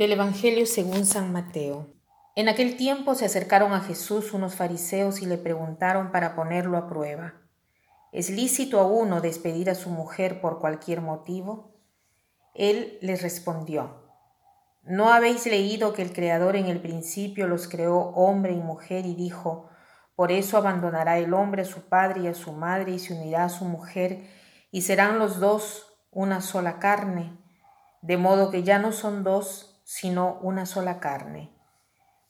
Del Evangelio según San Mateo. En aquel tiempo se acercaron a Jesús unos fariseos y le preguntaron para ponerlo a prueba, ¿es lícito a uno despedir a su mujer por cualquier motivo? Él les respondió, ¿no habéis leído que el Creador en el principio los creó hombre y mujer y dijo, por eso abandonará el hombre a su padre y a su madre y se unirá a su mujer y serán los dos una sola carne, de modo que ya no son dos, sino una sola carne.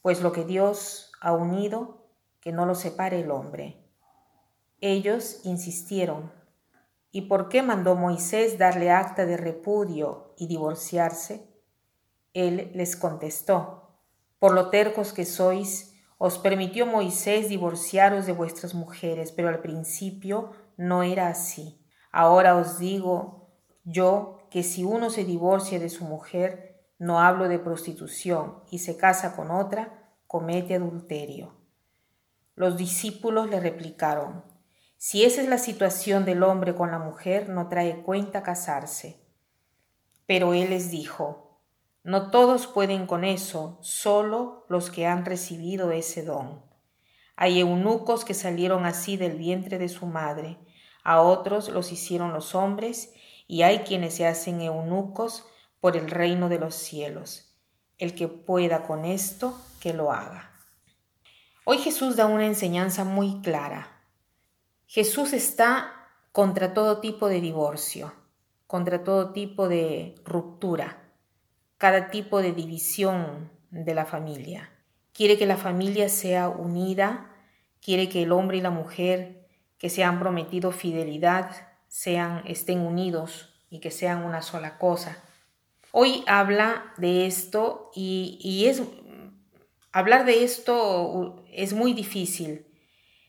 Pues lo que Dios ha unido, que no lo separe el hombre. Ellos insistieron. ¿Y por qué mandó Moisés darle acta de repudio y divorciarse? Él les contestó, por lo tercos que sois, os permitió Moisés divorciaros de vuestras mujeres, pero al principio no era así. Ahora os digo yo que si uno se divorcia de su mujer, no hablo de prostitución, y se casa con otra, comete adulterio. Los discípulos le replicaron, si esa es la situación del hombre con la mujer, no trae cuenta casarse. Pero él les dijo, no todos pueden con eso, solo los que han recibido ese don. Hay eunucos que salieron así del vientre de su madre, a otros los hicieron los hombres, y hay quienes se hacen eunucos por el reino de los cielos. El que pueda con esto, que lo haga. Hoy Jesús da una enseñanza muy clara. Jesús está contra todo tipo de divorcio, contra todo tipo de ruptura, cada tipo de división de la familia. Quiere que la familia sea unida, quiere que el hombre y la mujer que se han prometido fidelidad sean estén unidos y que sean una sola cosa. Hoy habla de esto y, es hablar de esto es muy difícil.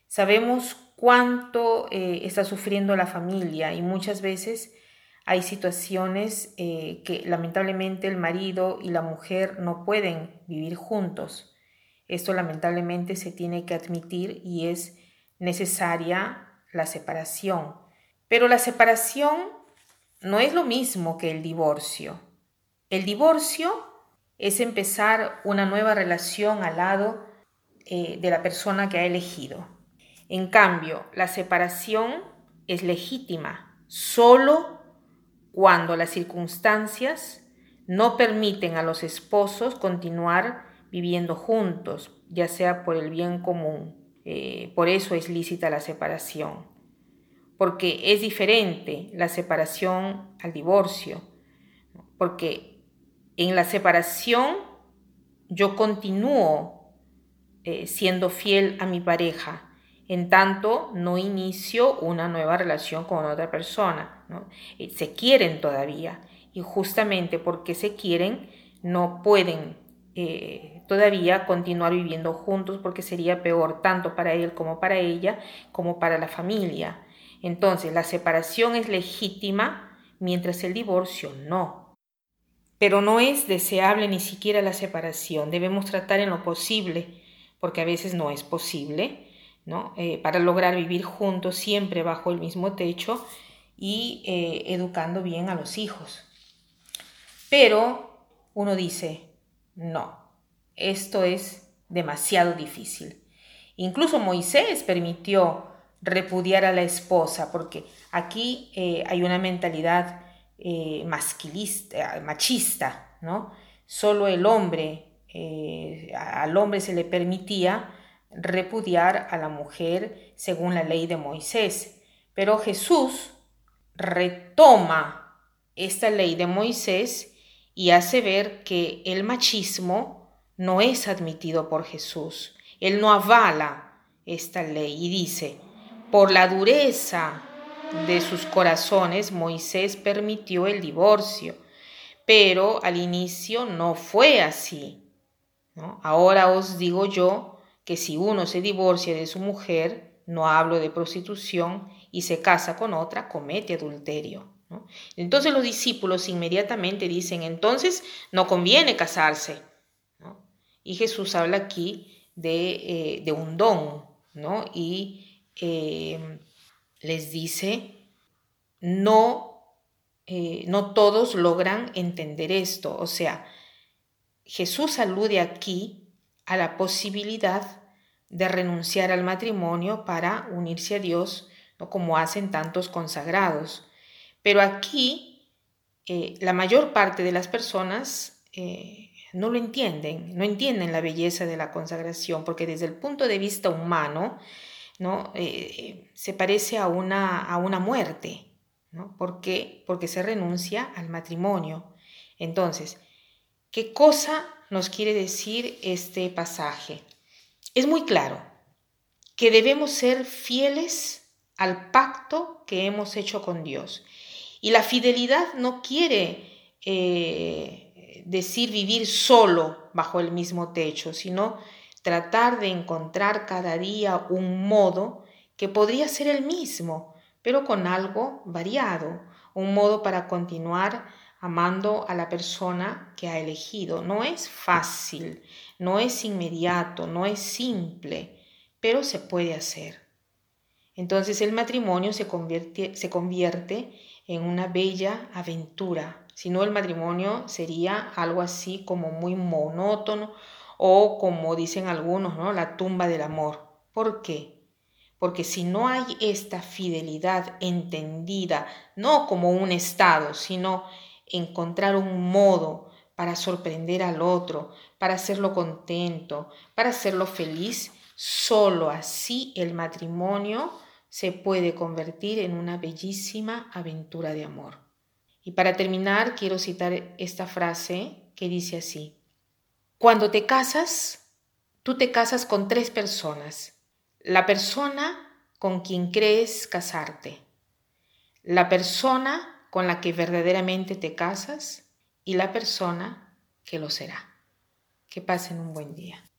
Sabemos cuánto eh, está sufriendo la familia y muchas veces hay situaciones eh, que lamentablemente el marido y la mujer no pueden vivir juntos. Esto lamentablemente se tiene que admitir y es necesaria la separación. Pero la separación no es lo mismo que el divorcio. El divorcio es empezar una nueva relación al lado eh, de la persona que ha elegido. En cambio, la separación es legítima solo cuando las circunstancias no permiten a los esposos continuar viviendo juntos, ya sea por el bien común. Eh, por eso es lícita la separación, porque es diferente la separación al divorcio, porque en la separación yo continúo eh, siendo fiel a mi pareja, en tanto no inicio una nueva relación con otra persona. Eh, se quieren todavía y justamente porque se quieren no pueden eh, todavía continuar viviendo juntos porque sería peor tanto para él como para ella como para la familia. Entonces la separación es legítima mientras el divorcio no pero no es deseable ni siquiera la separación. Debemos tratar en lo posible, porque a veces no es posible, ¿no? Eh, para lograr vivir juntos siempre bajo el mismo techo y eh, educando bien a los hijos. Pero uno dice, no, esto es demasiado difícil. Incluso Moisés permitió repudiar a la esposa, porque aquí eh, hay una mentalidad eh, masquilista, machista, ¿no? Solo el hombre, eh, al hombre se le permitía repudiar a la mujer según la ley de Moisés. Pero Jesús retoma esta ley de Moisés y hace ver que el machismo no es admitido por Jesús. Él no avala esta ley y dice, por la dureza de sus corazones, Moisés permitió el divorcio, pero al inicio no fue así. Ahora os digo yo que si uno se divorcia de su mujer, no hablo de prostitución, y se casa con otra, comete adulterio. Entonces los discípulos inmediatamente dicen, entonces no conviene casarse. Y Jesús habla aquí de, eh, un don, ¿no? Y eh, les dice, no, eh, no todos logran entender esto. O sea, Jesús alude aquí a la posibilidad de renunciar al matrimonio para unirse a Dios, como hacen tantos consagrados. Pero aquí eh, la mayor parte de las personas eh, no lo entienden, no entienden la belleza de la consagración, porque desde el punto de vista humano, ¿no? Eh, se parece a una, a una muerte. ¿no? ¿Por qué? Porque se renuncia al matrimonio. Entonces, ¿qué cosa nos quiere decir este pasaje? Es muy claro que debemos ser fieles al pacto que hemos hecho con Dios. Y la fidelidad no quiere eh, decir vivir solo bajo el mismo techo, sino tratar de encontrar cada día un modo que podría ser el mismo, pero con algo variado, un modo para continuar amando a la persona que ha elegido. No es fácil, no es inmediato, no es simple, pero se puede hacer. Entonces el matrimonio se convierte, se convierte en una bella aventura. Si no, el matrimonio sería algo así como muy monótono o como dicen algunos, ¿no? la tumba del amor. ¿Por qué? Porque si no hay esta fidelidad entendida, no como un estado, sino encontrar un modo para sorprender al otro, para hacerlo contento, para hacerlo feliz, solo así el matrimonio se puede convertir en una bellísima aventura de amor. Y para terminar, quiero citar esta frase que dice así, cuando te casas, tú te casas con tres personas, la persona con quien crees casarte, la persona con la que verdaderamente te casas y la persona que lo será. Que pasen un buen día.